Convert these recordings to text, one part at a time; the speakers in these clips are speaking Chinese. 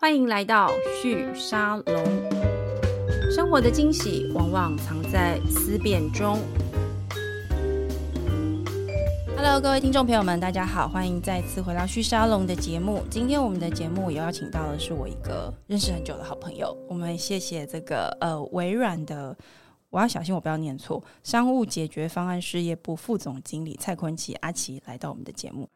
欢迎来到旭沙龙。生活的惊喜往往藏在思辨中。Hello，各位听众朋友们，大家好，欢迎再次回到旭沙龙的节目。今天我们的节目有邀请到的是我一个认识很久的好朋友。我们谢谢这个呃微软的，我要小心我不要念错，商务解决方案事业部副总经理蔡坤奇阿奇来到我们的节目。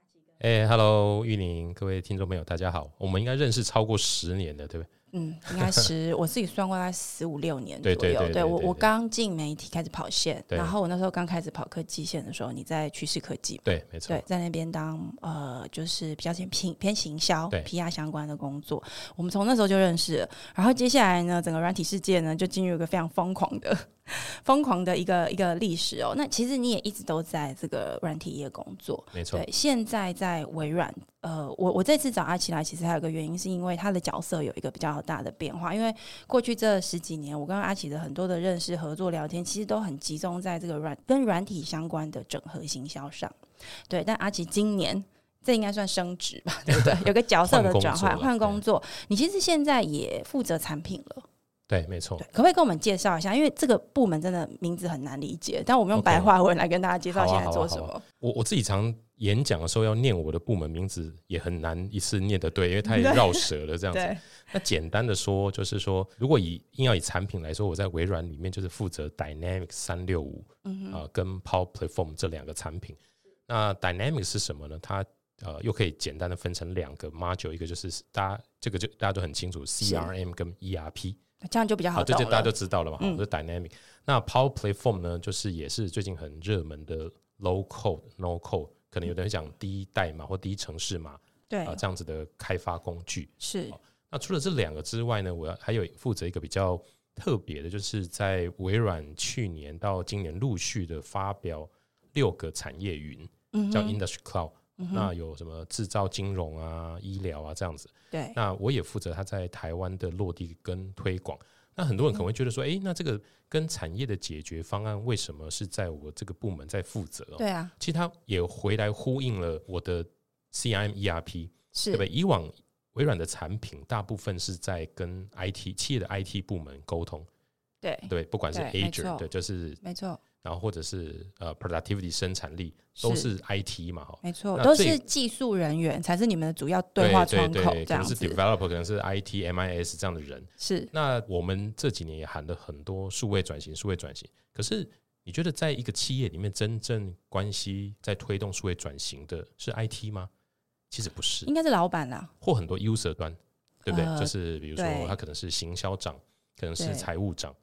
哎，Hello，玉宁，各位听众朋友，大家好。我们应该认识超过十年的，对不对？嗯，应该是我自己算过，大概十五六年左右。对对对对我对我刚进媒体开始跑线，然后我那时候刚开始跑科技线的时候，你在趋势科技，对，没错对，，在那边当呃，就是比较偏偏偏行销、PR 相关的工作。我们从那时候就认识了，然后接下来呢，整个软体世界呢就进入一个非常疯狂的、疯狂的一个一个历史哦。那其实你也一直都在这个软体业工作，没错对，，现在在微软，呃，我我这次找阿奇来，其实还有一个原因，是因为他的角色有一个比较大的变化。因为过去这十几年，我跟阿奇的很多的认识、合作、聊天，其实都很集中在这个软跟软体相关的整合行销上。对，但阿奇今年。这应该算升职吧，对不对？有个角色的转换，换工作。你其实现在也负责产品了，对，没错，。可不可以跟我们介绍一下？因为这个部门真的名字很难理解，但我们用白话文来跟大家介绍现在做什么。我我自己常演讲的时候要念我的部门名字，也很难一次念得对，因为太 绕舌了这样子。对，那简单的说，就是说，如果以硬要以产品来说，我在微软里面就是负责 Dynamics 三六五嗯啊跟 Power Platform 这两个产品。那 Dynamics 是什么呢？它呃又可以简单的分成两个 module，一个就是大家这个就大家都很清楚，CRM 跟 ERP。这样就比较好好，这。就大家就知道了嘛。好，嗯这 dynamic。那 Power Platform 呢，就是也是最近很热门的 low code、no code，可能有的人讲低代码或第一城市码对啊、，这样子的开发工具。是那除了这两个之外呢，我要还有负责一个比较特别的，就是在微软去年到今年陆续的发表六个产业云，叫嗯叫 Industry Cloud。那有什么制造、金融啊、医疗啊这样子。对，那我也负责它在台湾的落地跟推广。那很多人可能会觉得说，诶，那这个跟产业的解决方案为什么是在我这个部门在负责、哦？对啊，其实它也回来呼应了我的 CRM ERP，是。对是不对？以往微软的产品大部分是在跟 IT 企业的 IT 部门沟通，对，对，不管是对没错。Azure 对，就是没错，然后或者是呃 productivity 生产力都是 IT 嘛，哈。没错，都是技术人员才是你们的主要对话窗口，可能是 developer，可能是 IT、MIS 这样的人。是那我们这几年也喊了很多数位转型，数位转型。可是你觉得在一个企业里面，真正关系在推动数位转型的是 IT 吗？其实不是应，该是老板啦，或很多 user 端，对不对？呃就是比如说他可能是行销长，可能是对财务长，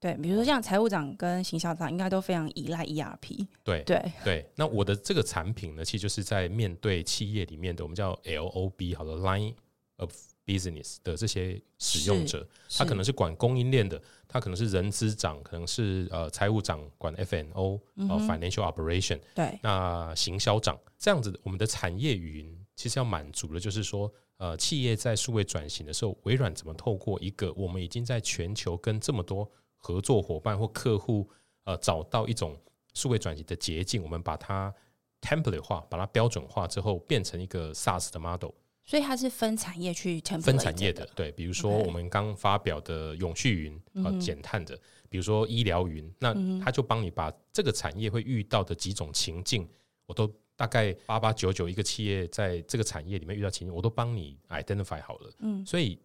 对，比如说像财务长跟行销长，应该都非常依赖 ERP，对对，对。那我的这个产品呢，其实就是在面对企业里面的我们叫 LOB 好的 Line of Business 的这些使用者，他可能是。管供应链的，他可能是人资长，可能是呃财务长管 F&O 嗯呃 financial operation，对。那行销长这样子，我们的产业云其实要满足的就是说，呃，企业在数位转型的时候，微软怎么透过一个我们已经在全球跟这么多合作伙伴或客户呃找到一种数位转型的捷径，我们把它 template 化，把它标准化之后，变成一个 SaaS 的 model。所以它是分产业去 template 分产业，的对，比如说我们刚发表的永续云，呃，嗯减碳的，比如说医疗云，那它就帮你把这个产业会遇到的几种情境，我都大概八八九九一个企业在这个产业里面遇到情境，我都帮你 identify 好了，嗯，所以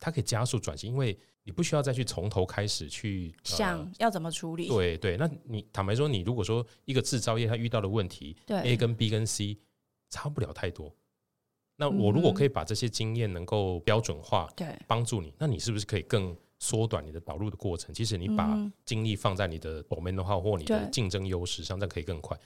它可以加速转型，因为你不需要再去从头开始去呃想要怎么处理，对对，那你坦白说，你如果说一个制造业它遇到的问题对，A 跟 B 跟 C 差不了太多。那我如果可以把这些经验能够标准化，对，帮助你，那你是不是可以更缩短你的导入的过程？其实你把嗯精力放在你的 domain 的话，或你的竞争优势上，这样可以更快。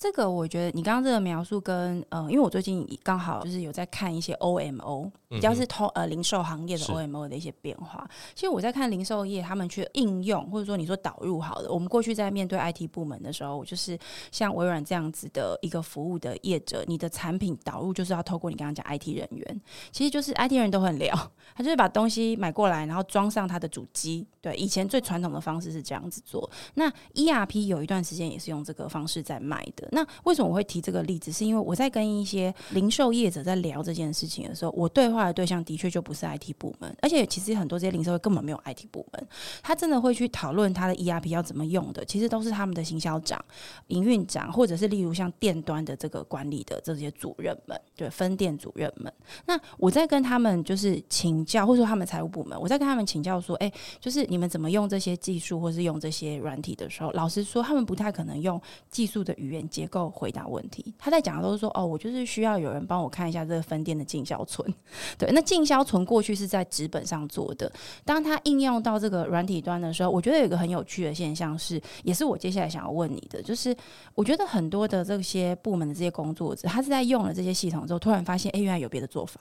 这个我觉得你刚刚这个描述跟呃，因为我最近刚好就是有在看一些 OMO，比较是通呃零售行业的 OMO 的一些变化。其实我在看零售业他们去应用，或者说你说导入好了，我们过去在面对 IT 部门的时候，我就是像微软这样子的一个服务的业者，你的产品导入就是要透过你刚刚讲 IT 人员，其实就是 IT 人都很聊，他就是把东西买过来，然后装上他的主机。对，以前最传统的方式是这样子做。那 ERP 有一段时间也是用这个方式在卖的。那为什么我会提这个例子？是因为我在跟一些零售业者在聊这件事情的时候，我对话的对象的确就不是 IT 部门，而且其实很多这些零售业根本没有 IT 部门，他真的会去讨论他的 ERP 要怎么用的，其实都是他们的行销长、营运长，或者是例如像店端的这个管理的这些主任们，对分店主任们。那我在跟他们就是请教，或者说他们财务部门，我在跟他们请教说，哎，就是你们怎么用这些技术，或是用这些软体的时候，老实说，他们不太可能用技术的语言结构回答问题。他在讲的都是说，哦，我就是需要有人帮我看一下这个分店的进销存。对，那进销存过去是在纸本上做的，当他应用到这个软体端的时候，我觉得有一个很有趣的现象是，也是我接下来想要问你的，就是我觉得很多的这些部门的这些工作者，他是在用了这些系统之后，突然发现，哎，原来有别的做法，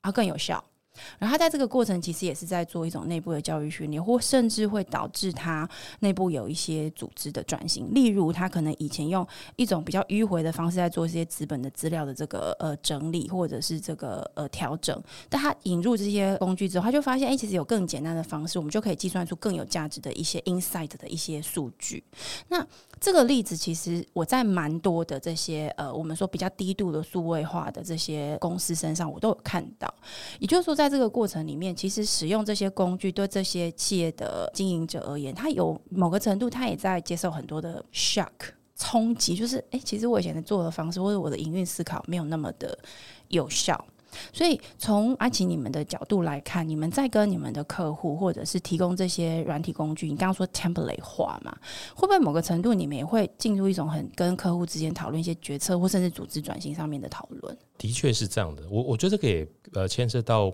啊，更有效。然后他在这个过程其实也是在做一种内部的教育训练，或甚至会导致他内部有一些组织的转型。例如，他可能以前用一种比较迂回的方式在做一些资本的资料的这个呃整理，或者是这个呃调整。但他引入这些工具之后，他就发现，哎，其实有更简单的方式，我们就可以计算出更有价值的一些 insight 的一些数据。那这个例子其实我在蛮多的这些呃，我们说比较低度的数位化的这些公司身上，我都有看到。也就是说，在在这个过程里面，其实使用这些工具对这些企业的经营者而言，他有某个程度，他也在接受很多的 shock 冲击。就是，哎，其实我以前的做的方式，或者我的营运思考，没有那么的有效。所以，从阿奇你们的角度来看，你们在跟你们的客户或者是提供这些软体工具，你刚刚说 template 化嘛，会不会某个程度你们也会进入一种很跟客户之间讨论一些决策或甚至组织转型上面的讨论？的确是这样的，我我觉得这个也呃牵涉到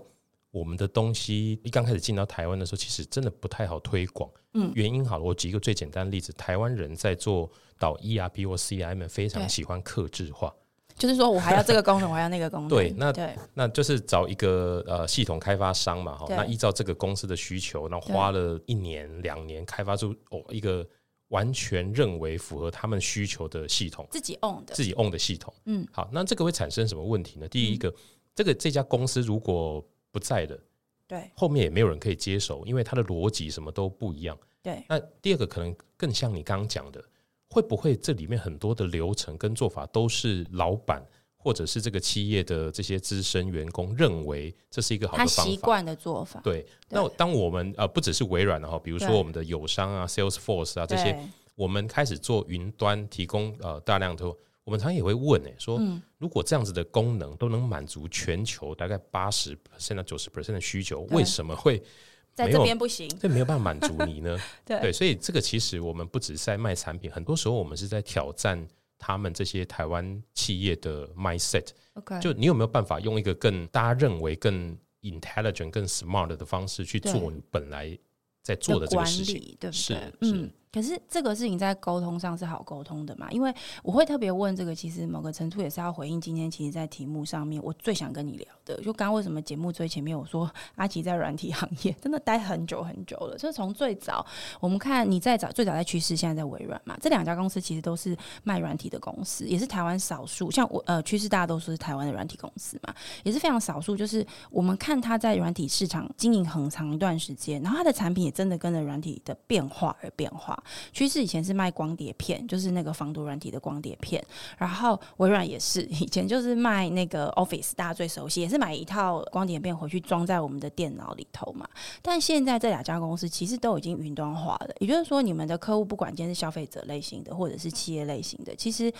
我们的东西一刚开始进到台湾的时候，其实真的不太好推广。嗯，原因好了，我举一个最简单的例子，台湾人在做导 ERP 或 CIM 非常喜欢克制化。就是说我还要这个功能，我还要那个功能。对，那对那就是找一个呃系统开发商嘛，哈，那依照这个公司的需求，那花了一年两年开发出哦一个完全认为符合他们需求的系统，自己 own 的，自己 own 的系统。嗯，好，那这个会产生什么问题呢？第一个，这个这家公司如果不在的，对，后面也没有人可以接手，因为它的逻辑什么都不一样。对，那第二个可能更像你刚刚讲的。会不会这里面很多的流程跟做法都是老板或者是这个企业的这些资深员工认为这是一个好的方法？习惯的做法。对。那当我们呃不只是微软的哈，比如说我们的友商啊、Salesforce 啊这些，我们开始做云端提供呃大量的，我们常常也会问哎，说如果这样子的功能都能满足全球大概八十 percent 到九十 percent 的需求，为什么会？在这边不行，这没有办法满足你呢。对，所以这个其实我们不只是在卖产品，很多时候我们是在挑战他们这些台湾企业的 mindset。OK，就你有没有办法用一个更大家认为更 intelligent、更 smart 的方式去做你本来在做的这个事情，对不对？是，嗯。可是这个事情在沟通上是好沟通的嘛？因为我会特别问这个，其实某个程度也是要回应今天其实，在题目上面我最想跟你聊的，就刚为什么节目最前面我说阿奇在软体行业真的待很久很久了，就是从最早我们看你在早最早在趋势，现在在微软嘛，这两家公司其实都是卖软体的公司，也是台湾少数像我呃趋势大家都说是台湾的软体公司嘛，也是非常少数，就是我们看他在软体市场经营很长一段时间，然后他的产品也真的跟着软体的变化而变化。趋势以前是卖光碟片，就是那个防毒软体的光碟片。然后微软也是以前就是卖那个 Office，大家最熟悉，也是买一套光碟片回去装在我们的电脑里头嘛。但现在这两家公司其实都已经云端化了，也就是说，你们的客户不管今天是消费者类型的，或者是企业类型的，其实。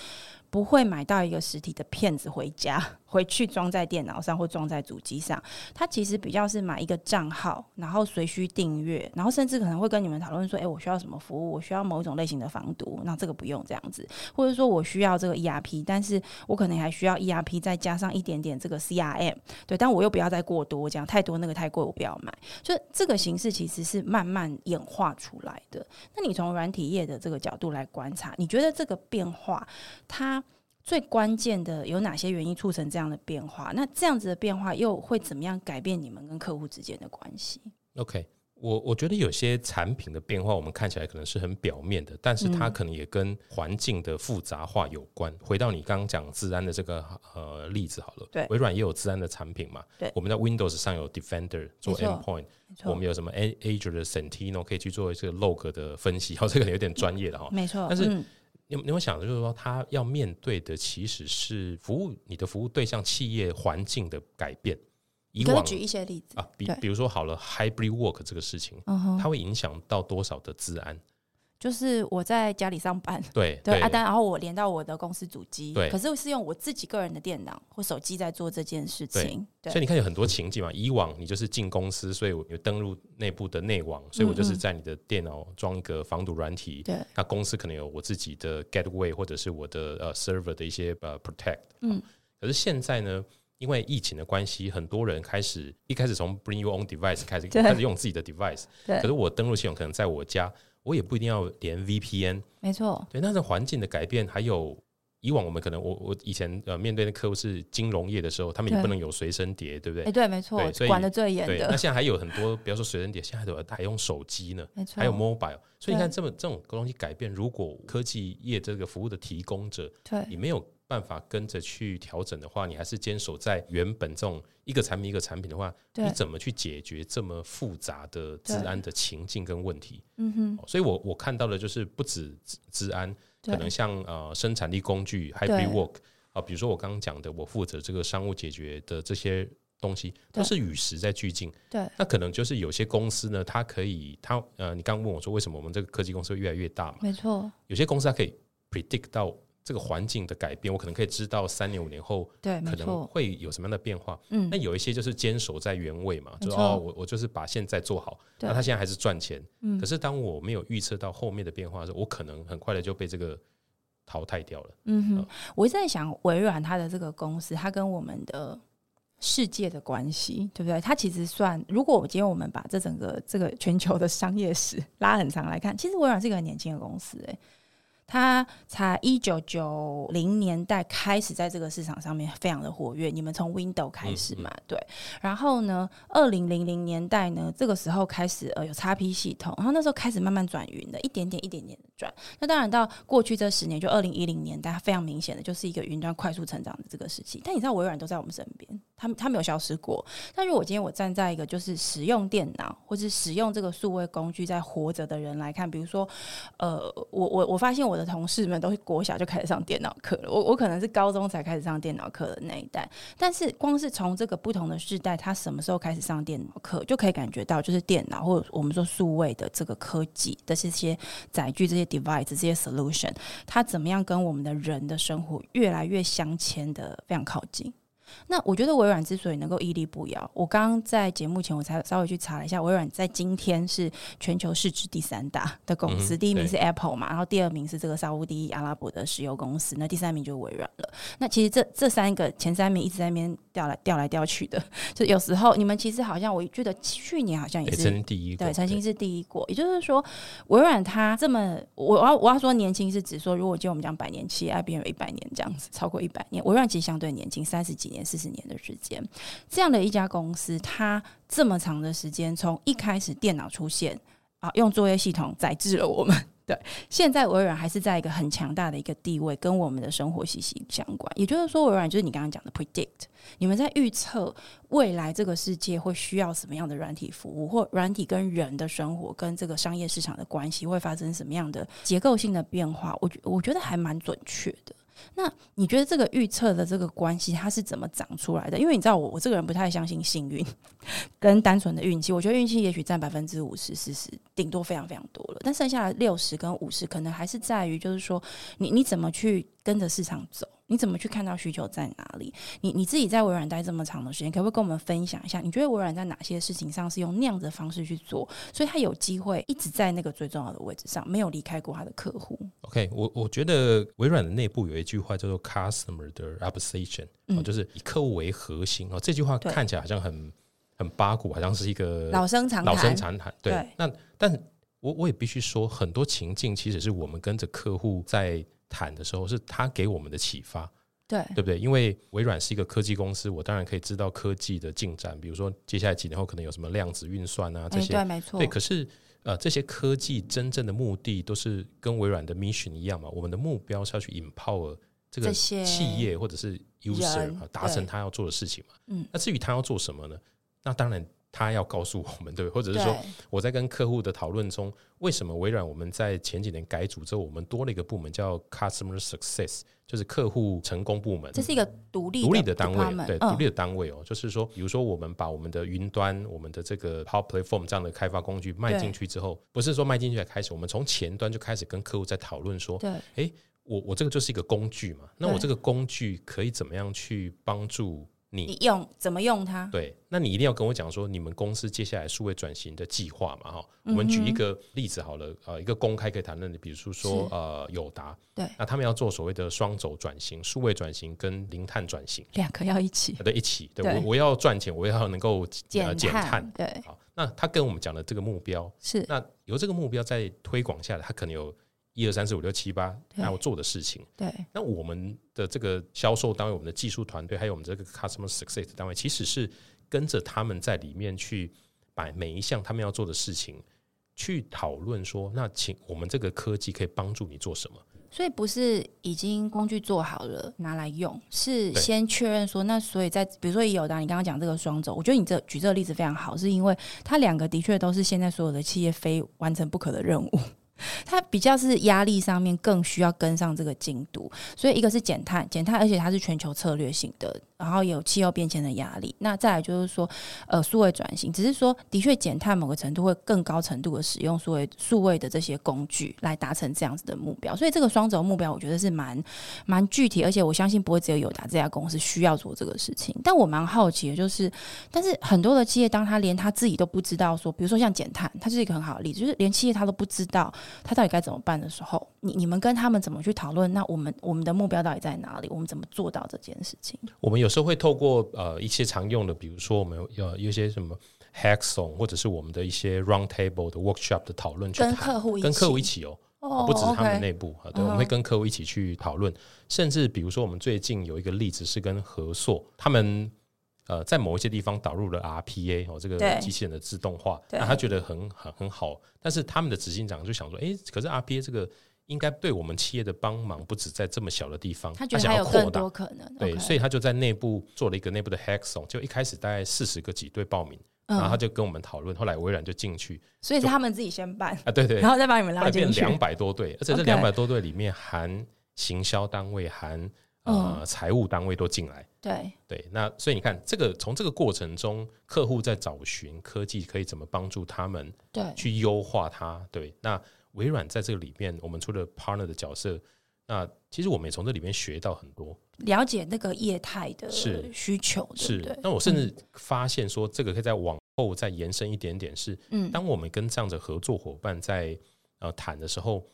不会买到一个实体的片子回家，回去装在电脑上或装在主机上。他其实比较是买一个账号，然后随需订阅，然后甚至可能会跟你们讨论说：“哎，我需要什么服务？我需要某一种类型的防毒，那这个不用这样子。或者说我需要这个 ERP，但是我可能还需要 ERP 再加上一点点这个 CRM，对，但我又不要再过多，这样太多那个太贵，我不要买。就这个形式其实是慢慢演化出来的。那你从软体业的这个角度来观察，你觉得这个变化它？最关键的有哪些原因促成这样的变化？那这样子的变化又会怎么样改变你们跟客户之间的关系？OK，我我觉得有些产品的变化，我们看起来可能是很表面的，但是它可能也跟环境的复杂化有关。回到你刚刚讲自然的这个呃例子好了，对，微软也有自然的产品嘛？对，我们在 Windows 上有 Defender 做 Endpoint，我们有什么 A Azure 的 Sentinel 可以去做这个 Log 的分析，好，这个有点专业的哈，没错，但是。你有你会想的，就是说，他要面对的其实是服务你的服务对象企业环境的改变。以往举一些例子啊，比比如说好了，hybrid work 这个事情，它会影响到多少的治安？就是我在家里上班，对 对啊，但然后我连到我的公司主机，对可是是用我自己个人的电脑或手机在做这件事情，对所以你看有很多情境嘛。以往你就是进公司，所以我有登录内部的内网，所以我就是在你的电脑装一个防毒软体。对，那公司可能有我自己的 gateway 或者是我的呃 server 的一些呃 protect。嗯，可是现在呢，因为疫情的关系，很多人开始一开始从 bring your own device 开始开始用自己的 device，对可是我登录系统可能在我家，我也不一定要连 VPN。没错，对，那这环境的改变，还有以往我们可能我我以前呃面对的客户是金融业的时候，他们也不能有随身碟，对不哎，对？对，没错对所，以管的最严的，那，现在还有很多，比方说随身碟，现在都还用手机呢，没错，还有 mobile，所以你看对。这么这种东西改变，如果科技业这个服务的提供者，对。你没有办法跟着去调整的话，你还是坚守在原本这种一个产品一个产品的话，你，怎么去解决这么复杂的治安的情境跟问题？嗯哼，哦所以我我看到的就是不止治治安，可能像呃生产力工具 hybrid work 啊、比如说我刚刚讲的，我负责这个商务解决的这些东西，对。都是与时在俱进。对，那可能就是有些公司呢，它可以，它呃，你刚刚问我说为什么我们这个科技公司会越来越大嘛？没错，有些公司它可以 predict 到这个环境的改变，我可能可以知道三年五年后对，可能，会有什么样的变化。嗯。那，有一些就是坚守在原位嘛，就是哦，我我就是把现在做好，那他现在还是赚钱，嗯。可是当我没有预测到后面的变化的时候，我可能很快的就被这个淘汰掉了。嗯哼，我一直在想微软它的这个公司，它跟我们的世界的关系，对不对？它其实算，如果我今天我们把这整个这个全球的商业史拉很长来看，其实微软是一个很年轻的公司、欸，它才一九九零年代开始在这个市场上面非常的活跃。你们从 Windows 开始嘛，对。然后呢，二零零零年代呢，这个时候开始呃有 XP 系统，然后那时候开始慢慢转云的，一点点一点点的转。那当然到过去这十年，就二零一零年代，它非常明显的就是一个云端快速成长的这个时期。但你知道微软都在我们身边，他们他没有消失过。但如果今天我站在一个就是使用电脑或是使用这个数位工具在活着的人来看，比如说，呃，我我我发现我我的同事们都是国小就开始上电脑课了，我我可能是高中才开始上电脑课的那一代。但是光是从这个不同的世代，他什么时候开始上电脑课，就可以感觉到，就是电脑或者我们说数位的这个科技的这些载具、这些 device、这些 solution，它怎么样跟我们的人的生活越来越相牵的非常靠近。那我觉得微软之所以能够屹立不摇，我刚刚在节目前我才稍微去查了一下，微软在今天是全球市值第三大的公司，嗯第一名是 Apple 嘛，然后第二名是这个沙乌地阿拉伯的石油公司，那第三名就是微软了。那其实这这三个前三名一直在那边调来调来调去的，就有时候你们其实好像我觉得去年好像也也是第一，对，曾经是第一国，也就是说，微软它这么，我我要我要说年轻是指说，如果今天我们讲百年期，IBM 有一百年这样子，超过一百年，微软其实相对年轻，三十几年、四十年的时间，这样的一家公司，它这么长的时间，从一开始电脑出现啊，用作业系统载制了我们。对，现在微软还是在一个很强大的一个地位，跟我们的生活息息相关。也就是说，微软就是你刚刚讲的 predict，你们在预测未来这个世界会需要什么样的软体服务，或软体跟人的生活跟这个商业市场的关系会发生什么样的结构性的变化？我觉我觉得还蛮准确的。那你觉得这个预测的这个关系它是怎么长出来的？因为你知道我我这个人不太相信幸运跟单纯的运气，我觉得运气也许占百分之五十、四十，顶多非常非常多了，但剩下的六十跟五十可能还是在于就是说你你怎么去跟着市场走。你怎么去看到需求在哪里？你你自己在微软待这么长的时间，可不可以跟我们分享一下？你觉得微软在哪些事情上是用那样的方式去做，所以他有机会一直在那个最重要的位置上，没有离开过他的客户？OK，我我觉得微软的内部有一句话叫做 “customer 的 obsession”，、就是以客户为核心哦。这句话看起来好像很很八股，好像是一个老生常老生谈，常谈。对，对那但我我也必须说，很多情境其实是我们跟着客户在谈的时候，是他给我们的启发。对对不对？因为微软是一个科技公司，我当然可以知道科技的进展，比如说接下来几年后可能有什么量子运算啊这哎，些。对，没错，对，可是呃，这些科技真正的目的都是跟微软的 mission 一样嘛？我们的目标是要去 empower 这个企业或者是 user 啊，达成对他要做的事情嘛。嗯那至于他要做什么呢？那当然他要告诉我们，对？或者是说我在跟客户的讨论中，为什么微软我们在前几年改组之后，我们多了一个部门叫 Customer Success，就是客户成功部门。这是一个独立独立的单位对，嗯。独立的单位哦，就是说，比如说我们把我们的云端、我们的这个 Power Platform 这样的开发工具卖进去之后，不是说卖进去才开始，我们从前端就开始跟客户在讨论说，对。我我这个就是一个工具嘛，那我这个工具可以怎么样去帮助你？你用怎么用它？对，那你一定要跟我讲说，你们公司接下来数位转型的计划嘛，哈。我嗯们举一个例子好了，呃，一个公开可以谈论的，比如说说呃友达，对那他们要做所谓的双轴转型、数位转型跟零碳转型。两个要一起呃的一起，对对我我要赚钱，我要能够呃减减碳碳，。对，好，那他跟我们讲的这个目标，是那由这个目标在推广下来，他可能有一二三四五六七八对要做的事情。对那我们的这个销售单位、我们的技术团队，还有我们这个 customer success 单位，其实是跟着他们在里面去把每一项他们要做的事情去讨论说，那请我们这个科技可以帮助你做什么？所以不是已经工具做好了拿来用，是先确认说，那所以在比如说有的，你刚刚讲这个双轴，我觉得你这举这个例子非常好，是因为它两个的确都是现在所有的企业非完成不可的任务。它比较是压力上面更需要跟上这个进度，所以一个是减碳，减碳，而且它是全球策略性的，然后有气候变迁的压力。那再来就是说，呃，数位转型，只是说的确减碳某个程度会更高程度的使用数位数位的这些工具来达成这样子的目标。所以这个双轴目标，我觉得是蛮蛮具体，而且我相信不会只有友达这家公司需要做这个事情。但我蛮好奇的就是，但是很多的企业，当他连他自己都不知道说，比如说像减碳，它是一个很好的例子，就是连企业他都不知道他到底该怎么办的时候，你你们跟他们怎么去讨论？那我们我们的目标到底在哪里？我们怎么做到这件事情？我们有时候会透过呃一些常用的，比如说我们有有一些什么 hackathon，或者是我们的一些 round table 的 workshop 的讨论去跟谈，客户，跟客户一起哦，哦不只是他们内部啊，对，嗯我们会跟客户一起去讨论，甚至比如说我们最近有一个例子是跟合作，他们呃在某一些地方导入了 RPA 哦，这个机器人的自动化，那他觉得很很很好，但是他们的执行长就想说，诶，可是 RPA 这个应该对我们企业的帮忙不止在这么小的地方，他觉得想还有更要扩大多可能。对所以他就在内部做了一个内部的 hackathon，就一开始大概四十个几队报名，然后就跟我们讨论，后来微软就进去所以是他们自己先办，啊，对对，然后再把你们拉进去。两百多队，而且这两百多队里面含行销单位、含呃嗯财务单位都进来。对对，那所以你看，这个从这个过程中，客户在找寻科技可以怎么帮助他们对去优化它。对，那微软在这个里面，我们除了 partner 的角色，那其实我们也从这里面学到很多。了解那个业态的是需求，是那我甚至发现说，这个可以再往后再延伸一点点是，嗯，当我们跟这样的合作伙伴在呃谈的时候，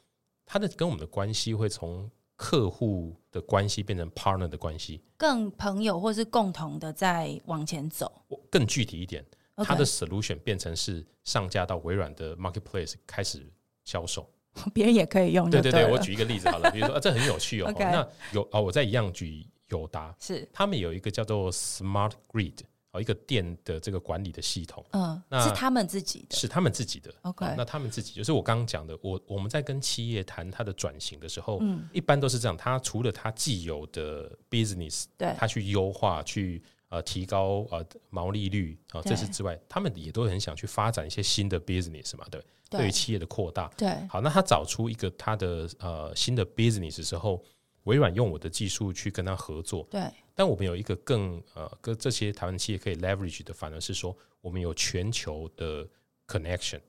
他的跟我们的关系会从客户的关系变成 partner 的关系，更朋友或是共同的在往前走。更具体一点它的 solution 变成是上架到微软的 marketplace 开始销售。别人也可以用就对对对对，我举一个例子好了，比如说、啊、这很有趣哦。那有哦，我再一样举友达，是。他们有一个叫做 Smart Grid 哦，一个电的这个管理的系统。嗯，那是他们自己的。是他们自己的。OK 哦那他们自己就是我刚刚讲的，我我们在跟企业谈它的转型的时候，嗯。一般都是这样，它除了它既有的 business，对。它去优化、去呃提高呃毛利率啊、对这是之外，他们也都很想去发展一些新的 business 嘛，对，对。于企业的扩大。对。好，那他找出一个他的呃新的 business 的时候，微软用我的技术去跟他合作，对。但我们有一个更呃跟这些台湾企业可以 leverage 的，反而是说我们有全球的 connection。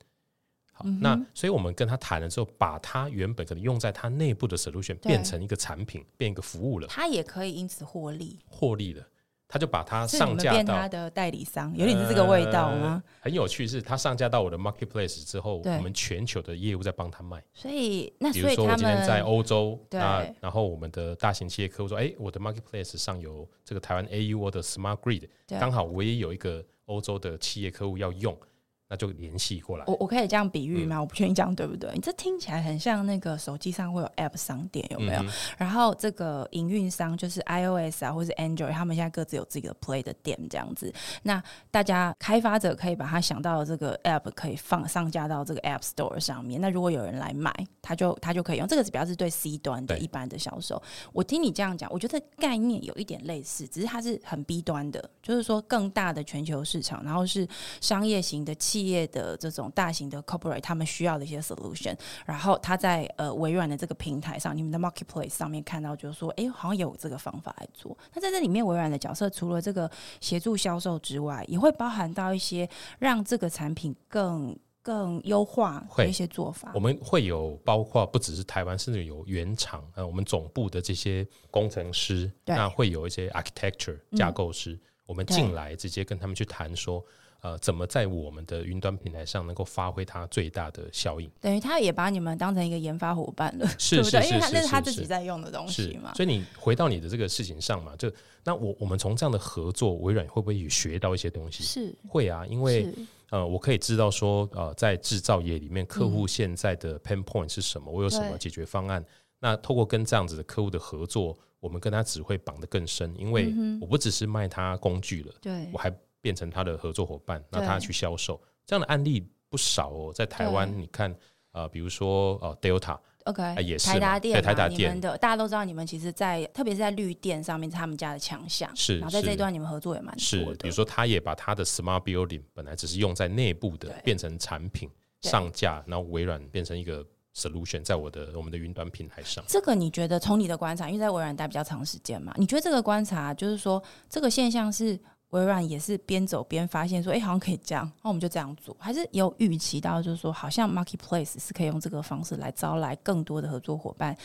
好，嗯那所以我们跟他谈了之后，把他原本可能用在他内部的 solution 变成一个产品，变一个服务了，他也可以因此获利，获利了，他就把它上架到他的代理商，有点是这个味道吗？呃很有趣，是他上架到我的 marketplace 之后，我们全球的业务在帮他卖。所以那比如说，我所以他今天在欧洲，对那然后我们的大型企业客户说：“哎，我的 marketplace 上有这个台湾 AU 的 Smart Grid，对刚好我也有一个欧洲的企业客户要用，那就联系过来。我我可以这样比喻吗？我不确定这样对不对？你这听起来很像那个手机上会有 App 商店，有没有？然后这个营运商就是 iOS 啊，或是 Android，他们现在各自有自己的 Play 的店这样子。那大家开发者可以把他想到的这个 App 可以放上架到这个 App Store 上面。那如果有人来买，他就他就可以用。这个是比较是对 C 端的一般的销售。我听你这样讲，我觉得概念有一点类似，只是它是很 B 端的，就是说更大的全球市场，然后是商业型的企业的这种大型的 corporate，他们需要的一些 solution，然后他在呃微软的这个平台上，你们的 marketplace 上面看到，就是说，哎，好像有这个方法来做。那在这里面，微软的角色除了这个协助销售之外，也会包含到一些让这个产品更更优化的一些做法。我们会有包括不只是台湾，甚至有原厂呃，我们总部的这些工程师，那会有一些 architecture 架构师，我们进来直接跟他们去谈说。呃，怎么在我们的云端平台上能够发挥它最大的效应？等于他也把你们当成一个研发伙伴了，是是是，因为那是他自己在用的东西嘛。所以你回到你的这个事情上嘛，就那我我们从这样的合作，微软会不会也学到一些东西？是会啊，因为呃，我可以知道说，呃，在制造业里面，客户现在的 pain point 是什么，我有什么解决方案？那透过跟这样子的客户的合作，我们跟他只会绑得更深，因为我不只是卖他工具了，对我还。变成他的合作伙伴，那他去销售，这样的案例不少哦。在台湾，你看，呃，比如说呃，Delta，OK，也是台达电，台达电的，大家都知道，你们其实，在特别是在绿电上面是，他们家的强项是。然后在这一段，你们合作也蛮是。比如说，他也把他的 Smart Building 本来只是用在内部的，变成产品上架，然后微软变成一个 solution 在我的我们的云端平台上。这个你觉得，从你的观察，因为在微软待比较长时间嘛，你觉得这个观察就是说，这个现象是？微软也是边走边发现说，哎，好像可以这样，那我们就这样做。还是有预期到，就是说，好像 Marketplace 是可以用这个方式来招来更多的合作伙伴，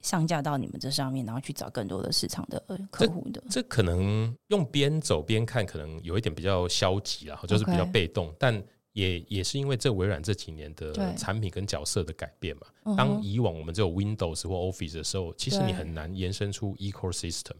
上架到你们这上面，然后去找更多的市场的客户的。这可能用边走边看，可能有一点比较消极啊，就是比较被动。但也也是因为这微软这几年的产品跟角色的改变嘛。当以往我们只有 Windows 或 Office 的时候，其实你很难延伸出 Ecosystem。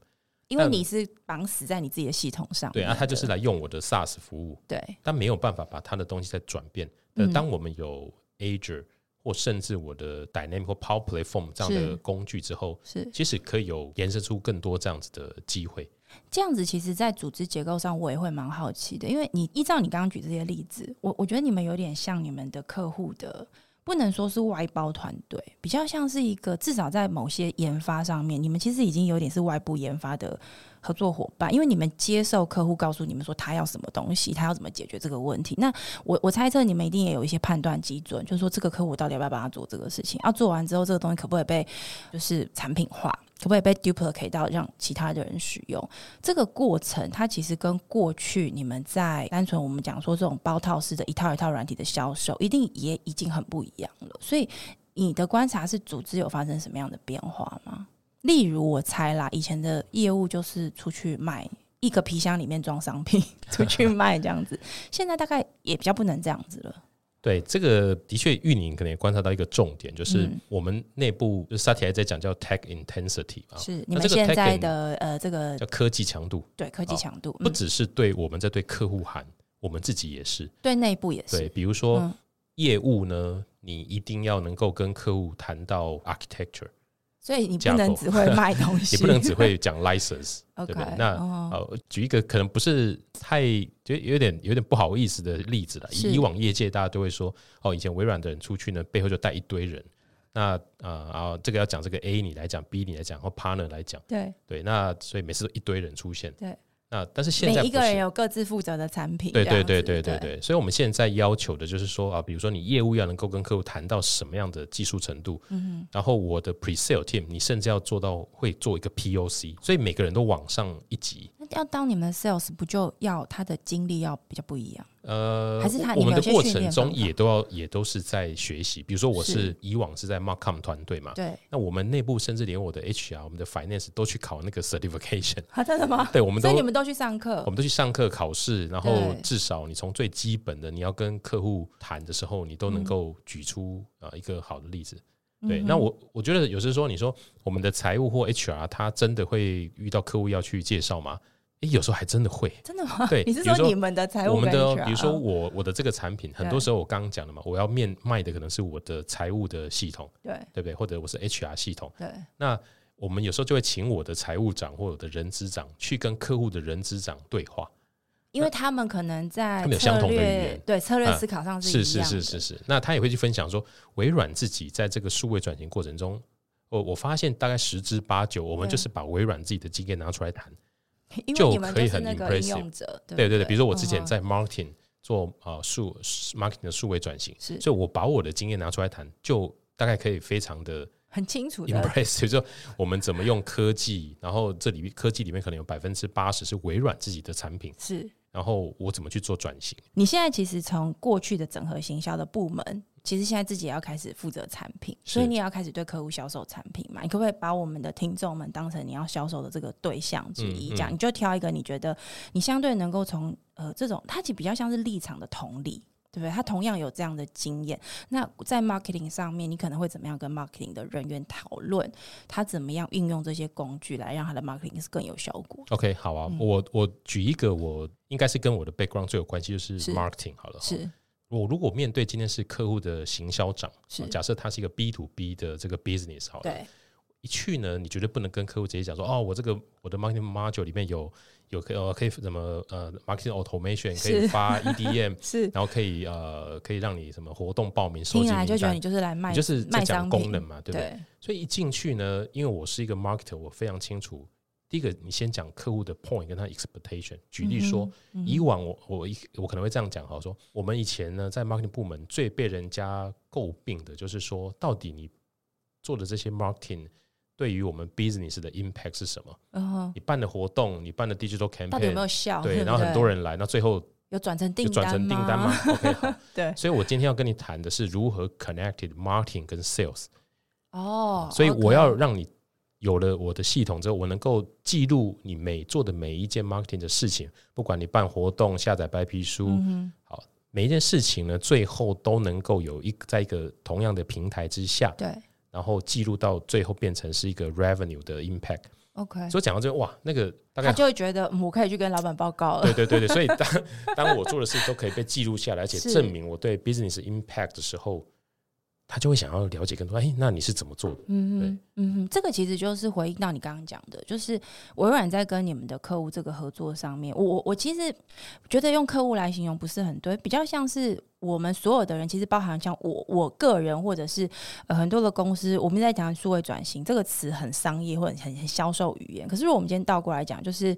因为你是绑死在你自己的系统上，对啊，他就是来用我的 SaaS 服务，对，但没有办法把他的东西再转变。呃，当我们有 Azure 或甚至我的 Dynamic 或 Power Platform 这样的工具之后，是其实可以有延伸出更多这样子的机会。这样子，其实，在组织结构上，我也会蛮好奇的，因为你依照你刚刚举这些例子，我我觉得你们有点像你们的客户的。不能说是外包团队，比较像是一个至少在某些研发上面，你们其实已经有点是外部研发的合作伙伴，因为你们接受客户告诉你们说他要什么东西，他要怎么解决这个问题。那我我猜测你们一定也有一些判断基准，就是说这个客户到底要不要帮他做这个事情，要做完之后这个东西可不可以被就是产品化。可不可以被 duplicate 到让其他的人使用？这个过程，它其实跟过去你们在单纯我们讲说这种包套式的一套一套软体的销售，一定也已经很不一样了。所以你的观察是组织有发生什么样的变化吗？例如我猜啦，以前的业务就是出去卖一个皮箱里面装商品，出去卖这样子，现在大概也比较不能这样子了。对这个的确，运营可能也观察到一个重点，就是我们内部就是萨提还在讲叫 tech intensity 啊，是你们现在的呃这个叫科技强度，对科技强度，不只是对我们在对客户喊，我们自己也是对内部也是。对，比如说业务呢，你一定要能够跟客户谈到 architecture。所以你不能只会卖东西，你不能只会讲 license，对不对？那呃，举一个可能不是太就有点有点不好意思的例子了。以往业界大家都会说，哦，以前微软的人出去呢，背后就带一堆人。那啊啊，这个要讲这个 A 你来讲，B 你来讲，或 partner 来讲，对对。那所以每次都一堆人出现，对。那但是现在每一个人有各自负责的产品，对对对对对对，所以我们现在要求的就是说啊，比如说你业务要能够跟客户谈到什么样的技术程度，嗯，然后我的 pre-sale team 你甚至要做到会做一个 POC，所以每个人都往上一级。那要当你们的 sales 不就要他的经历要比较不一样？呃，还是他我们的过程中也都要也都是在学习。比如说，我是以往是在 Markcom 团队嘛，对。那我们内部甚至连我的 HR、我们的 Finance 都去考那个 certification。啊，真的吗？对，我们所以你们都去上课，我们都去上课考试，然后至少你从最基本的你要跟客户谈的时候，你都能够举出啊一个好的例子。对，那我我觉得有时说，你说我们的财务或 HR 他真的会遇到客户要去介绍吗？诶，有时候还真的会。真的吗？对 你是说说你们的财务我们的比如说我我的这个产品，很多时候我刚刚讲的嘛，我要面卖的可能是我的财务的系统，对对不对？或者我是 HR 系统，对那我们有时候就会请我的财务长或我的人资长去跟客户的人资长对话。因为他们可能在他们有相同的语言对策略嗯思考上是是是是是，那他也会去分享说，微软自己在这个数位转型过程中，我我发现大概十之八九，我们就是把微软自己的经验拿出来谈。就可以很 impressive 对对对对，比如说我之前嗯在 marketing 做啊数 marketing 的数位转型，是。所以我把我的经验拿出来谈，就大概可以非常的很清楚的。impressive，就我们怎么用科技，然后这里面科技里面可能有百分之八十是微软自己的产品，是然后我怎么去做转型？你现在其实从过去的整合行销的部门，其实现在自己也要开始负责产品，所以你也要开始对客户销售产品嘛。你可不可以把我们的听众们当成你要销售的这个对象之一？嗯嗯这样你就挑一个你觉得你相对能够从呃这种，它其实比较像是立场的同理。对不对？他同样有这样的经验。那在 marketing 上面，你可能会怎么样跟 marketing 的人员讨论，他怎么样运用这些工具来让他的 marketing 是更有效果？OK，好啊，嗯我我举一个我应该是跟我的 background 最有关系，就是是 marketing 好了。是我如果面对今天是客户的行销长，是假设他是一个 B to B 的这个 business 好了，对，一去呢，你绝对不能跟客户直接讲说，哦，我这个我的 marketing module 里面有有可呃可以怎么呃 marketing automation 可以发 EDM，是然后可以呃可以让你什么活动报名收集名单听来就觉得你，就是来卖，就是在卖讲功能嘛，对不对？对所以一进去呢，因为我是一个 marketer，我非常清楚。第一个，你先讲客户的 point 跟他 expectation。举例说，嗯以往我我一我可能会这样讲哈，说我们以前呢在 marketing 部门最被人家诟病的就是说，到底你做的这些 marketing 对于我们 business 的 impact 是什么？你办的活动，你办的 digital 到底有没 campaign，有没有效？对，然后很多人来，那最后有转成就订单转成订单吗？OK，好。对，所以我今天要跟你谈的是如何 connected marketing 跟 sales。哦，所以我要让你有了我的系统之后，我能够记录你每做的每一件 marketing 的事情，不管你办活动、下载白皮书，嗯好，每一件事情呢，最后都能够有一个在一个同样的平台之下，，对然后记录到最后变成是一个 revenue 的 impact。，OK，所以讲到这个，哇，那个大概。他就会觉得嗯我可以去跟老板报告了对。对对对，所以当 当我做的事都可以被记录下来，而且证明我对 business impact 的时候，他就会想要了解更多。哎，那你是怎么做的？嗯嗯，嗯哼，这个其实就是回应到你刚刚讲的，就是微软在跟你们的客户这个合作上面，我我我其实觉得用客户来形容不是很对，比较像是我们所有的人，其实包含像我我个人或者是呃很多的公司，我们在讲数位转型这个词很商业或者很很销售语言，可是如果我们今天倒过来讲，就是。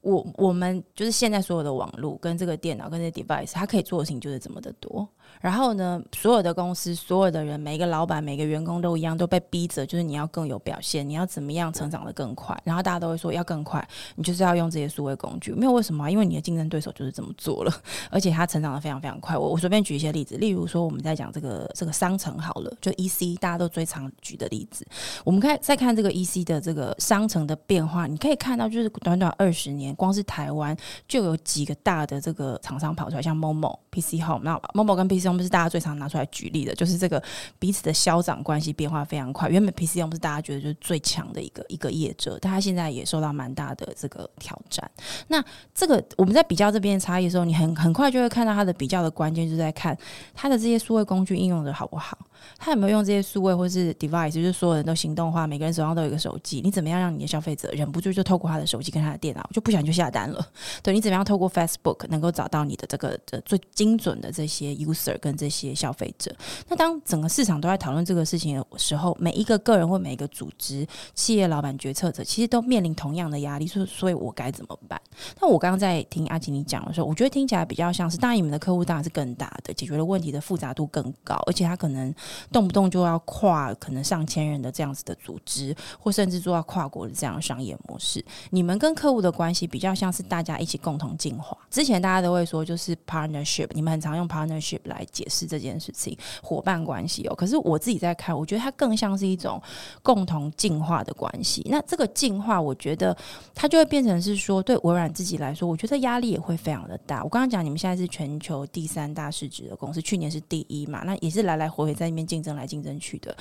我我们就是现在所有的网络跟这个电脑跟这个 device，它可以做的事情就是这么的多。然后呢，所有的公司、所有的人、每一个老板、每个员工都一样，都被逼着，就是你要更有表现，你要怎么样成长的更快。然后大家都会说要更快，你就是要用这些数位工具。没有为什么啊、因为你的竞争对手就是这么做了，而且他成长的非常非常快。我我随便举一些例子，例如说我们在讲这个这个商城好了，就 EC 大家都最常举的例子。我们看再看这个 EC 的这个商城的变化，你可以看到，就是短短二十年，光是台湾就有几个大的这个厂商跑出来，像 Momo、PC Home，那 Momo 跟 PC P C M 是大家最常拿出来举例的，就是这个彼此的消长关系变化非常快。原本 PCM 是大家觉得就是最强的一个一个业者，但他现在也受到蛮大的这个挑战。那这个我们在比较这边的差异的时候，你很很快就会看到它的比较的关键，就是在看它的这些数位工具应用的好不好。他有没有用这些数位或是 device，就是所有人都行动化，每个人手上都有一个手机，你怎么样让你的消费者忍不住就透过他的手机跟他的电脑，就不想就下单了？对你怎么样透过 Facebook 能够找到你的这个呃最精准的这些 user 跟这些消费者？那当整个市场都在讨论这个事情的时候，每一个个人或每一个组织、企业老板、决策者，其实都面临同样的压力，所所以我该怎么办？那我刚刚在听阿吉你讲的时候，我觉得听起来比较像是，当然你们的客户当然是更大的，解决的问题的复杂度更高，而且他可能动不动就要跨可能上千人的这样子的组织，或甚至做到跨国的这样商业模式。你们跟客户的关系比较像是大家一起共同进化。之前大家都会说就是 partnership，你们很常用 partnership 来来解释这件事情，伙伴关系哦。可是我自己在看，我觉得它更像是一种共同进化的关系。那这个进化，我觉得它就会变成是说，对微软自己来说，我觉得压力也会非常的大。我刚刚讲，你们现在是全球第三大市值的公司，去年是第一嘛，那也是来来回回在那边竞争来竞争去的。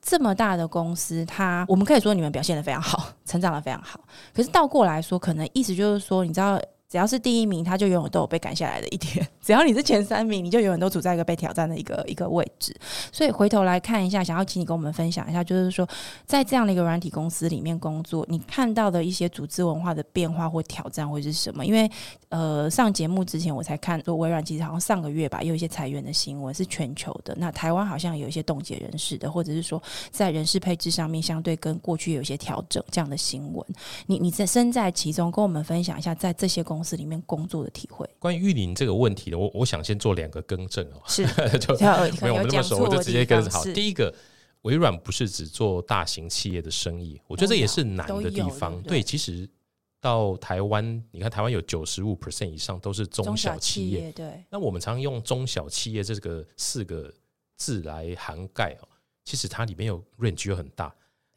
这么大的公司，它我们可以说你们表现的非常好，成长的非常好。可是倒过来说，可能意思就是说，你知道。只要是第一名，他就永远都有被赶下来的一天；只要你是前三名，你就永远都处在一个被挑战的一个一个位置。所以回头来看一下，想要请你跟我们分享一下，就是说在这样的一个软体公司里面工作，你看到的一些组织文化的变化或挑战会是什么？因为呃，上节目之前我才看说，微软其实好像上个月吧，有一些裁员的新闻是全球的。那台湾好像有一些冻结人事的，或者是说在人事配置上面相对跟过去有一些调整这样的新闻。你你在身在其中，跟我们分享一下在这些公公司里面工作的体会。关于玉林这个问题的，我我想先做两个更正哦。是，就没有我们那么熟，我就直接跟好。第一个，微软不是只做大型企业的生意，我觉得这也是难的地方。对，其实到台湾，你看台湾有九十五 percent 以上都是中小企业。对，那我们常用中小企业这个四个字来涵盖哦，其实它里面有 range 又很大。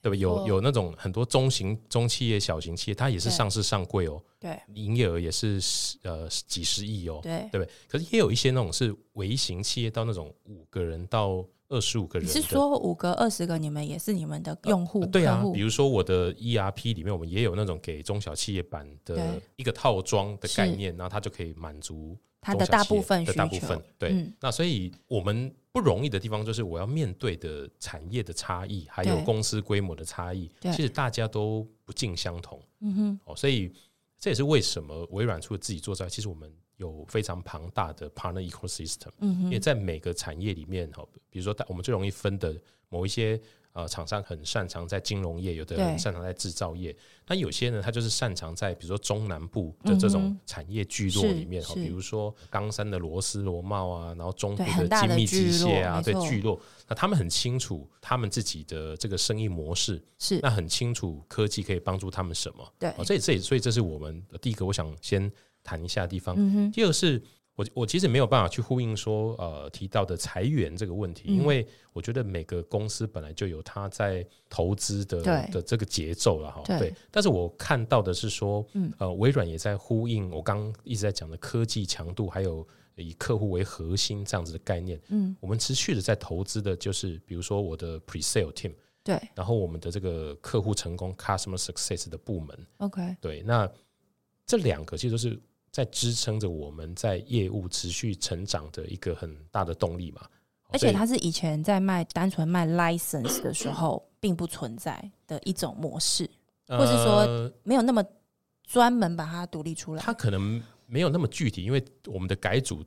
对吧？有有那种很多中型中企业、小型企业，它也是上市上柜哦。对，营业额也是十呃几十亿哦。对，对不对？可是也有一些那种是微型企业，到那种五个人到二十五个人。你是说五个、二十个，你们也是你们的用户？对啊，比如说我的 ERP 里面，我们也有那种给中小企业版的一个套装的概念，然后它就可以满足它的大部分的大部分。对，那所以我们。不容易的地方就是我要面对的产业的差异，还有公司规模的差异，其实大家都不尽相同。嗯哼，哦，所以这也是为什么微软除了自己做之外，其实我们有非常庞大的 partner ecosystem。嗯哼，因为在每个产业里面，哈，比如说我们最容易分的某一些。呃，厂商很擅长在金融业，有的人擅长在制造业。那有些呢，他就是擅长在比如说中南部的这种产业聚落里面，哈，比如说冈山的螺丝螺帽啊，然后中部的精密机械啊，对聚落。那他们很清楚他们自己的这个生意模式，是那很清楚科技可以帮助他们什么。对，所以这所以这是我们第一个我想先谈一下的地方。第二个是。我我其实没有办法去呼应说，呃，提到的裁员这个问题，因为我觉得每个公司本来就有它在投资的的这个节奏了哈。对。但是我看到的是说，呃，微软也在呼应我刚一直在讲的科技强度，还有以客户为核心这样子的概念。嗯。我们持续的在投资的就是，比如说我的 pre-sale team，对。然后我们的这个客户成功 customer success 的部门，OK。对。那这两个其实都是。在支撑着我们在业务持续成长的一个很大的动力嘛，而且它是以前在卖单纯卖 license 的时候并不存在的一种模式，或是说没有那么专门把它独立出来。它可能没有那么具体，因为我们的改组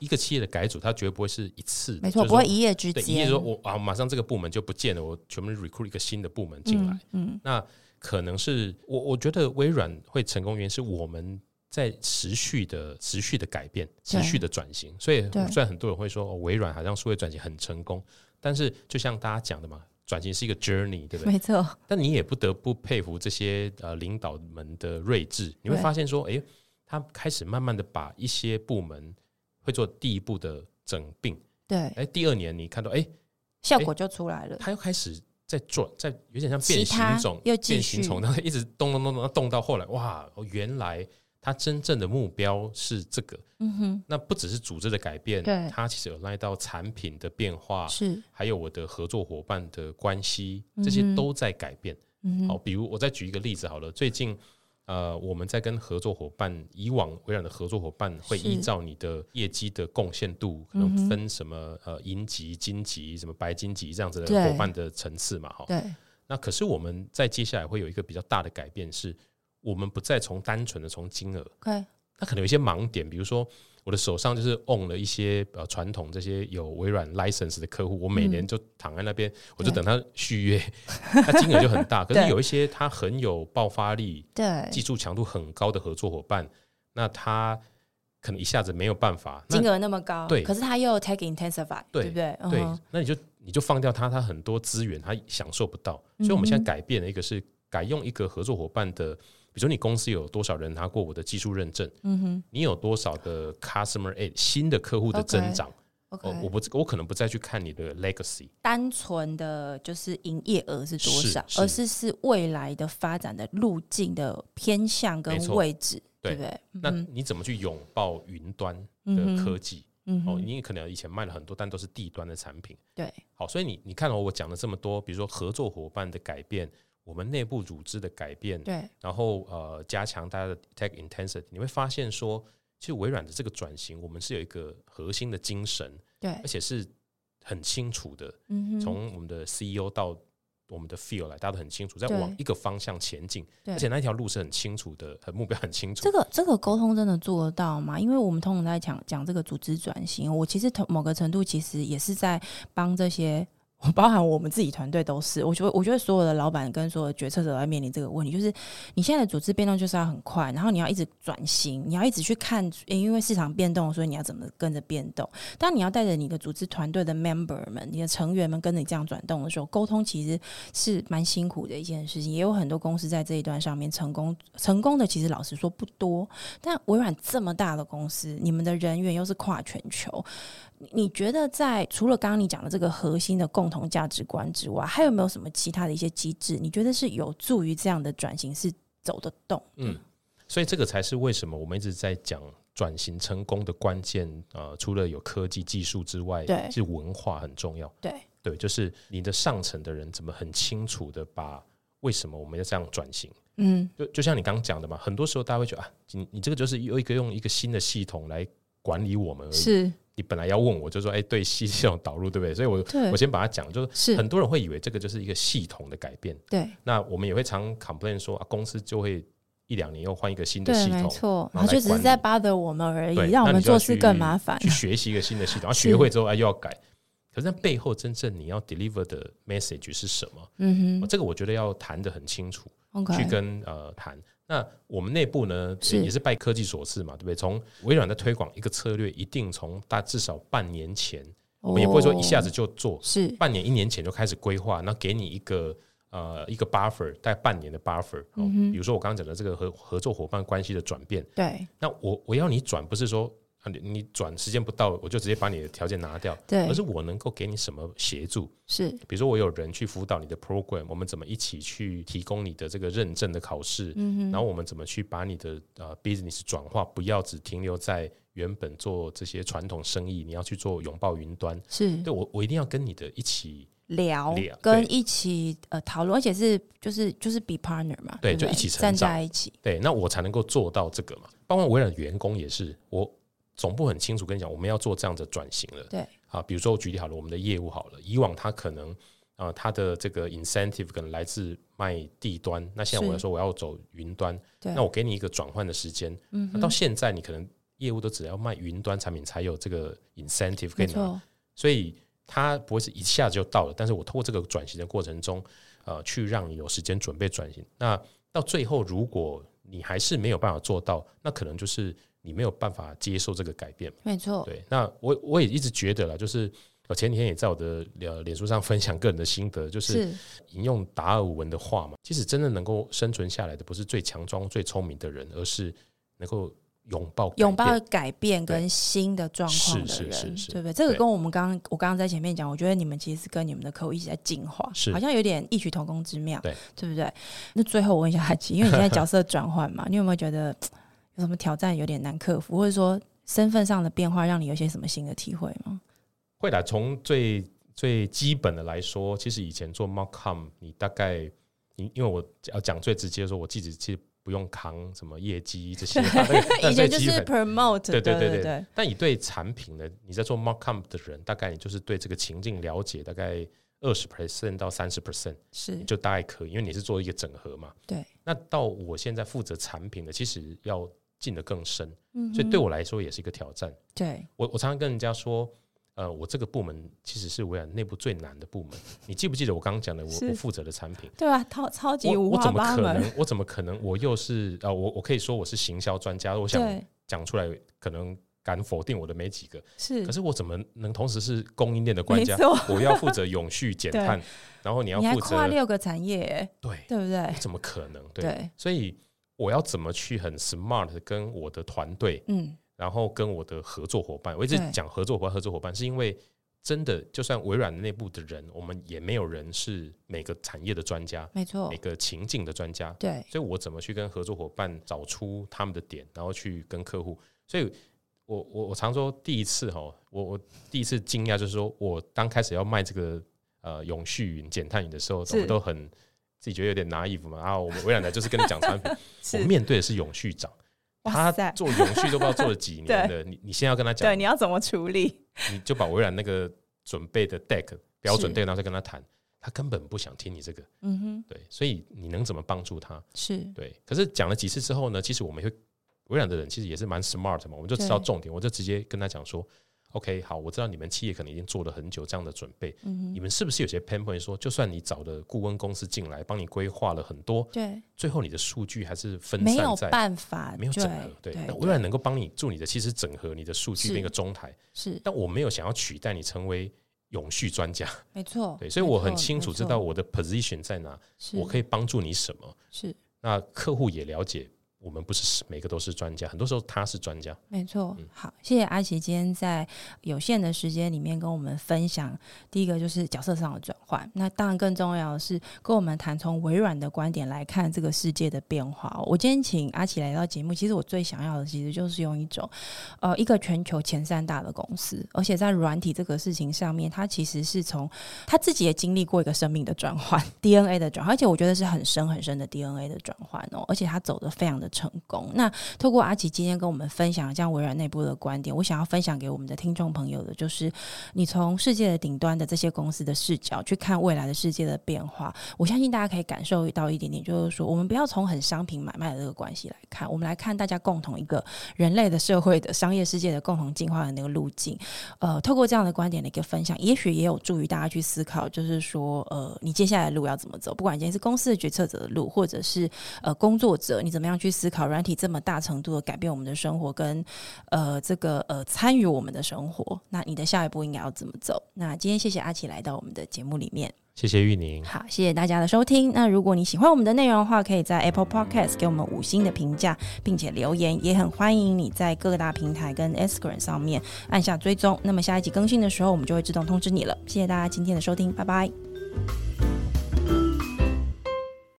一个企业的改组，它绝对不会是一次，没错，不会一夜之间。一夜说我啊，马上这个部门就不见了，我全部 recruit 一个新的部门进来。嗯，那可能是我我觉得微软会成功原因是我们。在持续的、持续的改变、持续的转型，所以虽然很多人会说微软好像数位转型很成功，但是就像大家讲的嘛，转型是一个 journey，对不对？没错。但你也不得不佩服这些呃领导们的睿智。你会发现说，哎，他开始慢慢的把一些部门会做第一步的整并，对。哎，第二年你看到，哎，效果就出来了。他又开始在转，在有点像变形虫，变形虫，然后一直动动动动，动到后来，哇，原来。它真正的目标是这个，嗯哼，那不只是组织的改变，对，它其实有赖到产品的变化，是，还有我的合作伙伴的关系，这些都在改变。嗯好，比如我再举一个例子好了，最近呃，我们在跟合作伙伴，以往微软的合作伙伴会依照你的业绩的贡献度，可能分什么呃银级、金级、什么白金级这样子的伙伴的层次嘛，哈，对。那可是我们在接下来会有一个比较大的改变是。我们不再从单纯的从金额，那可能有一些盲点，比如说我的手上就是 own 了一些呃传统这些有微软 license 的客户，我每年就躺在那边，我就等他续约，他金额就很大。可是有一些他很有爆发力，对。技术强度很高的合作伙伴，那他可能一下子没有办法金额那么高，对，可是他又 take intensify，对不对？对，那你就你就放掉他，他很多资源他享受不到，所以我们现在改变了一个是改用一个合作伙伴的。比如说，你公司有多少人拿过我的技术认证？嗯哼，你有多少的 customer a 新的客户的增长？OK，我不，我可能不再去看你的 legacy，单纯的就是营业额是多少，而是是未来的发展的路径的偏向跟位置，对不对？那你怎么去拥抱云端的科技？嗯，哦，你可能以前卖了很多，但都是地端的产品。对，好，所以你你看哦，我讲了这么多，比如说合作伙伴的改变。我们内部组织的改变，对，然后呃加强大家的 tech intensity，你会发现说，其实微软的这个转型，我们是有一个核心的精神，对而，且是很清楚的，嗯哼，从我们的 CEO 到我们的 feel 来，大家都很清楚，在往一个方向前进，而且那条路是很清楚的，很目标很清楚这。个这个沟通真的做得到吗？因为我们通常在讲讲这个组织转型，我其实同某个程度其实也是在帮这些。包含我们自己团队都是，我觉得我觉得所有的老板跟所有的决策者都在面临这个问题，就是你现在的组织变动就是要很快，然后你要一直转型，你要一直去看，因为市场变动，所以你要怎么跟着变动。当你要带着你的组织团队的 member 们、你的成员们跟你这样转动的时候，沟通其实是蛮辛苦的一件事情。也有很多公司在这一段上面成功成功的，其实老实说不多。但微软这么大的公司，你们的人员又是跨全球，你觉得在除了刚刚你讲的这个核心的共同价值观之外，还有没有什么其他的一些机制？你觉得是有助于这样的转型是走得动？嗯，所以这个才是为什么我们一直在讲转型成功的关键。呃，除了有科技技术之外，对是文化很重要。对对，就是你的上层的人怎么很清楚的把为什么我们要这样转型。嗯，就就像你刚刚讲的嘛，很多时候大家会觉得啊，你你这个就是有一个用一个新的系统来管理我们而已。是你本来要问我，就说哎，对系系统导入对不对？所以我我先把它讲，就是是很多人会以为这个就是一个系统的改变。对那我们也会常 complain 说啊，公司就会一两年又换一个新的，系统，没错，就只是在管 bother 我们而已，让我们做事更麻烦。去学习一个新的系统，然后学会之后啊又要改。可是那背后真正你要 deliver 的 message 是什么？嗯哼这个我觉得要谈得很清楚，去跟呃谈。那我们内部呢，是。也也是拜科技所赐嘛，对不对？从微软的推广一个策略，一定从大至少半年前，我们也不会说一下子哦就做，是。半年一年前就开始规划，那给你一个呃一个 buffer，大概半年的 buffer、哦。嗯比如说我刚刚讲的这个合合作伙伴关系的转变，对。那我我要你转，不是说啊你你转时间不到，我就直接把你的条件拿掉，对而是我能够给你什么协助。是比如说我有人去辅导你的 program，我们怎么一起去提供你的这个认证的考试，嗯然后我们怎么去把你的呃 business 转化，不要只停留在原本做这些传统生意，你要去做拥抱云端。是对我我一定要跟你的一起聊聊跟一起呃讨论，而且是就是就是 be partner 嘛，不对就一起成站长在一起，对，那我才能够做到这个嘛。包括微软员工也是，我总部很清楚跟你讲，我们要做这样的转型了。对。啊，比如说我举例好了，我们的业务好了，以往它可能啊、呃，他的这个 incentive 可能来自卖地端，那现在我要说我要走云端，那我给你一个转换的时间，嗯那到现在你可能业务都只要卖云端产品才有这个 incentive 可以拿，所以它不会是一下子就到了，但是我通过这个转型的过程中，呃，去让你有时间准备转型。那到最后，如果你还是没有办法做到，那可能就是你没有办法接受这个改变。没错，对，那我我也一直觉得了，就是我前几天也在我的呃脸书上分享个人的心得，就是是。引用达尔文的话嘛，其实真的能够生存下来的不是最强壮、最聪明的人，而是能够拥抱拥抱改变跟新的状况的是是人，是是。对不对？这个跟我们刚刚我刚刚在前面讲，我觉得你们其实是跟你们的客户一起在进化，是。好像有点异曲同工之妙，对。对不对？那最后我问一下阿奇，因为你现在角色转换嘛，你有没有觉得有什么挑战有点难克服，或者说身份上的变化让你有些什么新的体会吗？会的，从最最基本的来说，其实以前做 Markcom，你大概你因为我要讲最直接的说，我自己其实不用扛什么业绩这些，以前就是 promote，对对对对对，但你对产品的，你在做 Markcom 的人，大概你就是对这个情境了解大概二十 percent 到三十 percent，是就大概可以，因为你是做一个整合嘛。对，那到我现在负责产品的，其实要进得更深，嗯所以对我来说也是一个挑战。对我我常常跟人家说，呃，我这个部门其实是微软内部最难的部门。你记不记得我刚刚讲的我是我负责的产品？对啊，超超级五花我我怎么，可能？我怎么可能？我又是啊、呃我我可以说我是行销专家，我想，讲出来，可能敢否定我的没几个。是可是我怎么能同时是供应链的专家？我要负责永续 减碳，然后你要负责跨六个产业，对，对不对？怎么可能？对，对，所以我要怎么去很 smart 地跟我的团队嗯，然后跟我的合作伙伴，我一直讲合作伙伴，合作伙伴是因为真的，就算微软内部的人，我们也没有人是每个产业的专家，没错。每，个情境的专家，对，所以我怎么去跟合作伙伴找出他们的点，然后去跟客户，所以。我我我常说，第一次哈，我我第一次惊讶，就是说我刚开始要卖这个呃永续云、减碳云的时候，是。我都很自己觉得有点拿衣服嘛。然后我们微软的就是跟你讲产品，我面对的是永续长，他做永续都不知道做了几年 的，你你先要跟他讲对，，你要怎么处理？你就把微软那个准备的 deck 标准是 deck 拿去跟他谈，他根本不想听你这个，嗯哼，对，所以你能怎么帮助他？是对，可是讲了几次之后呢，其实我们会微软的人其实也是蛮 smart 嘛，我们就知道重点，我就直接跟他讲说，OK，好，我知道你们企业可能已经做了很久这样的准备，嗯你们是不是有些 pain point 说，就算你找的顾问公司进来帮你规划了很多，对，最后你的数据还是分没有散在。办法，没有整合，对，那微软能够帮你助你的，其实整合你的数据是变个中台，是但我没有想要取代你成为永续专家，没错，对，所以我很清楚知道，我的 position 在哪，我可以帮助你什么。是那客户也了解，我们不是每个都是专家，很多时候他是专家。没错，嗯好，谢谢阿奇今天在有限的时间里面跟我们分享，第一个就是角色上的转换，那当然更重要的是跟我们谈从微软的观点来看这个世界的变化。我今天请阿奇来到节目，其实我最想要的其实就是用一种呃一个全球前三大的公司，而且在软体这个事情上面，它其实是从他自己也经历过一个生命的转换，DNA 的转换，而且我觉得是很深很深的 DNA 的转换哦，而且他走的非常的成功。那透过阿奇今天跟我们分享这样微软内部的观点，我想要分享给我们的听众朋友的，就是你从世界的顶端的这些公司的视角去看未来的世界的变化。我相信大家可以感受到一点点，就是说，我们不要从很商品买卖的这个关系来看，我们来看大家共同一个人类的社会的商业世界的共同进化的那个路径。呃，透过这样的观点的一个分享，也许也有助于大家去思考，就是说，呃，你接下来的路要怎么走？不管今天是公司的决策者的路，或者是呃工作者，你怎么样去思考软体这么大程度的改变我们的生活，跟呃这个呃参与我们的生活，那你的下一步应该要怎么走？那今天谢谢阿奇来到我们的节目里面。谢谢玉宁，好，谢谢大家的收听。那如果你喜欢我们的内容的话，可以在 Apple Podcast 给我们五星的评价，并且留言，也很欢迎你在各大平台跟 Instagram 上面按下追踪。那么下一集更新的时候，我们就会自动通知你了。谢谢大家今天的收听，拜拜。